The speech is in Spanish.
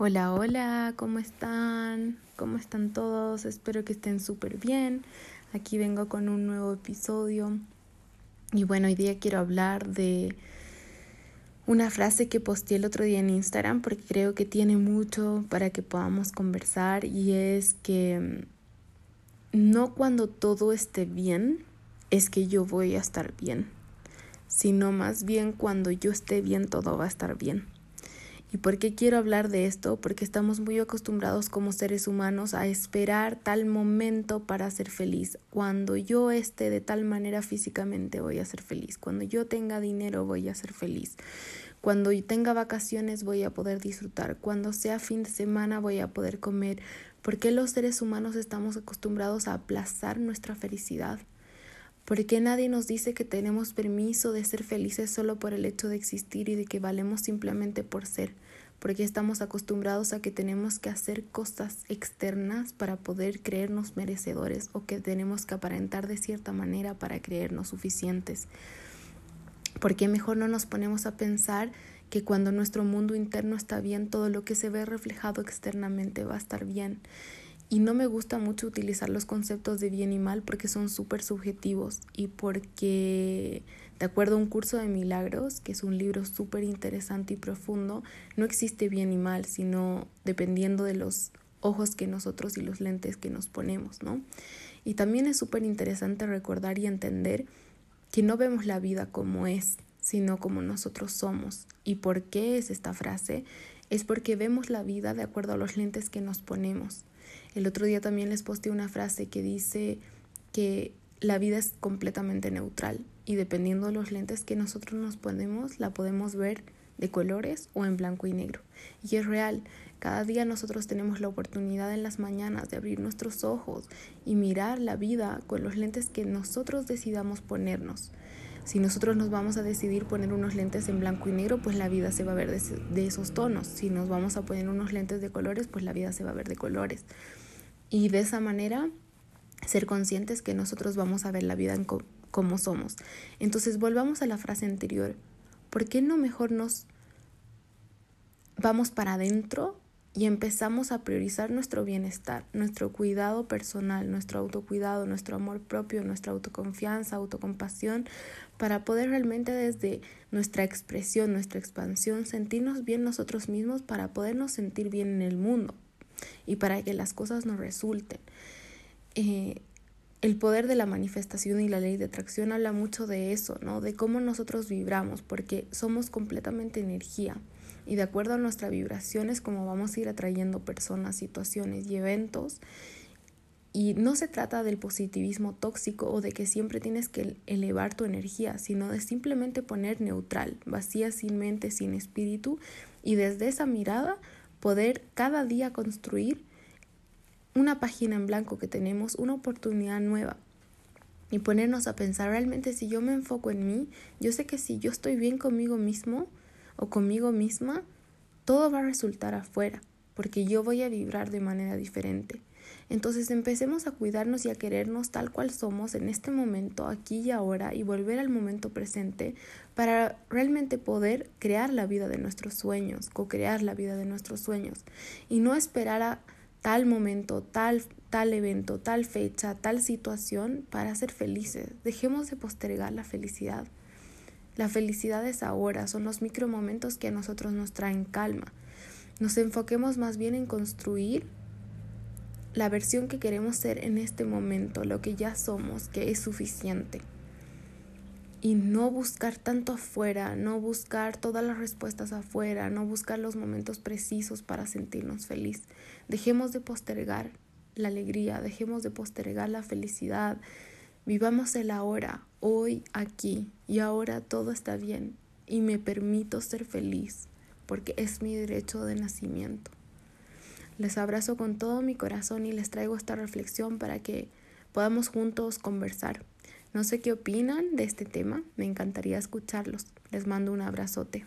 Hola, hola, ¿cómo están? ¿Cómo están todos? Espero que estén súper bien. Aquí vengo con un nuevo episodio. Y bueno, hoy día quiero hablar de una frase que posteé el otro día en Instagram porque creo que tiene mucho para que podamos conversar y es que mm, no cuando todo esté bien es que yo voy a estar bien, sino más bien cuando yo esté bien todo va a estar bien. ¿Y por qué quiero hablar de esto? Porque estamos muy acostumbrados como seres humanos a esperar tal momento para ser feliz. Cuando yo esté de tal manera físicamente voy a ser feliz. Cuando yo tenga dinero voy a ser feliz. Cuando tenga vacaciones voy a poder disfrutar. Cuando sea fin de semana voy a poder comer. ¿Por qué los seres humanos estamos acostumbrados a aplazar nuestra felicidad? ¿Por qué nadie nos dice que tenemos permiso de ser felices solo por el hecho de existir y de que valemos simplemente por ser? Porque estamos acostumbrados a que tenemos que hacer cosas externas para poder creernos merecedores o que tenemos que aparentar de cierta manera para creernos suficientes. ¿Por qué mejor no nos ponemos a pensar que cuando nuestro mundo interno está bien, todo lo que se ve reflejado externamente va a estar bien? Y no me gusta mucho utilizar los conceptos de bien y mal porque son súper subjetivos y porque, de acuerdo a un curso de milagros, que es un libro súper interesante y profundo, no existe bien y mal, sino dependiendo de los ojos que nosotros y los lentes que nos ponemos, ¿no? Y también es súper interesante recordar y entender que no vemos la vida como es, sino como nosotros somos. ¿Y por qué es esta frase? Es porque vemos la vida de acuerdo a los lentes que nos ponemos. El otro día también les posté una frase que dice que la vida es completamente neutral y dependiendo de los lentes que nosotros nos ponemos, la podemos ver de colores o en blanco y negro. Y es real, cada día nosotros tenemos la oportunidad en las mañanas de abrir nuestros ojos y mirar la vida con los lentes que nosotros decidamos ponernos. Si nosotros nos vamos a decidir poner unos lentes en blanco y negro, pues la vida se va a ver de, esos tonos. Si nos vamos a poner unos lentes de colores, pues la vida se va a ver de colores. Y de esa manera ser conscientes que nosotros vamos a ver la vida como somos. Entonces volvamos a la frase anterior. ¿Por qué no mejor nos vamos para adentro y empezamos a priorizar nuestro bienestar, nuestro cuidado personal, nuestro autocuidado, nuestro amor propio, nuestra autoconfianza, autocompasión, para poder realmente desde nuestra expresión, nuestra expansión, sentirnos bien nosotros mismos para podernos sentir bien en el mundo y para que las cosas nos resulten. Eh, el poder de la manifestación y la ley de atracción habla mucho de eso, ¿no? De cómo nosotros vibramos, porque somos completamente energía y de acuerdo a nuestra vibración es como vamos a ir atrayendo personas, situaciones y eventos. Y no se trata del positivismo tóxico o de que siempre tienes que elevar tu energía, sino de simplemente poner neutral, vacía sin mente, sin espíritu, y desde esa mirada poder cada día construir una página en blanco que tenemos, una oportunidad nueva. Y ponernos a pensar realmente si yo me enfoco en mí, yo sé que si yo estoy bien conmigo mismo, o conmigo misma, todo va a resultar afuera, porque yo voy a vibrar de manera diferente. Entonces empecemos a cuidarnos y a querernos tal cual somos en este momento, aquí y ahora, y volver al momento presente para realmente poder crear la vida de nuestros sueños, co-crear la vida de nuestros sueños, y no esperar a tal momento, tal, tal evento, tal fecha, tal situación para ser felices. Dejemos de postergar la felicidad. La felicidad es ahora, son los micromomentos que a nosotros nos traen calma. Nos enfoquemos más bien en construir la versión que queremos ser en este momento, lo que ya somos, que es suficiente. Y no buscar tanto afuera, no buscar todas las respuestas afuera, no buscar los momentos precisos para sentirnos feliz. Dejemos de postergar la alegría, dejemos de postergar la felicidad, Vivamos el ahora, hoy, aquí y ahora todo está bien y me permito ser feliz porque es mi derecho de nacimiento. Les abrazo con todo mi corazón y les traigo esta reflexión para que podamos juntos conversar. No sé qué opinan de este tema, me encantaría escucharlos. Les mando un abrazote.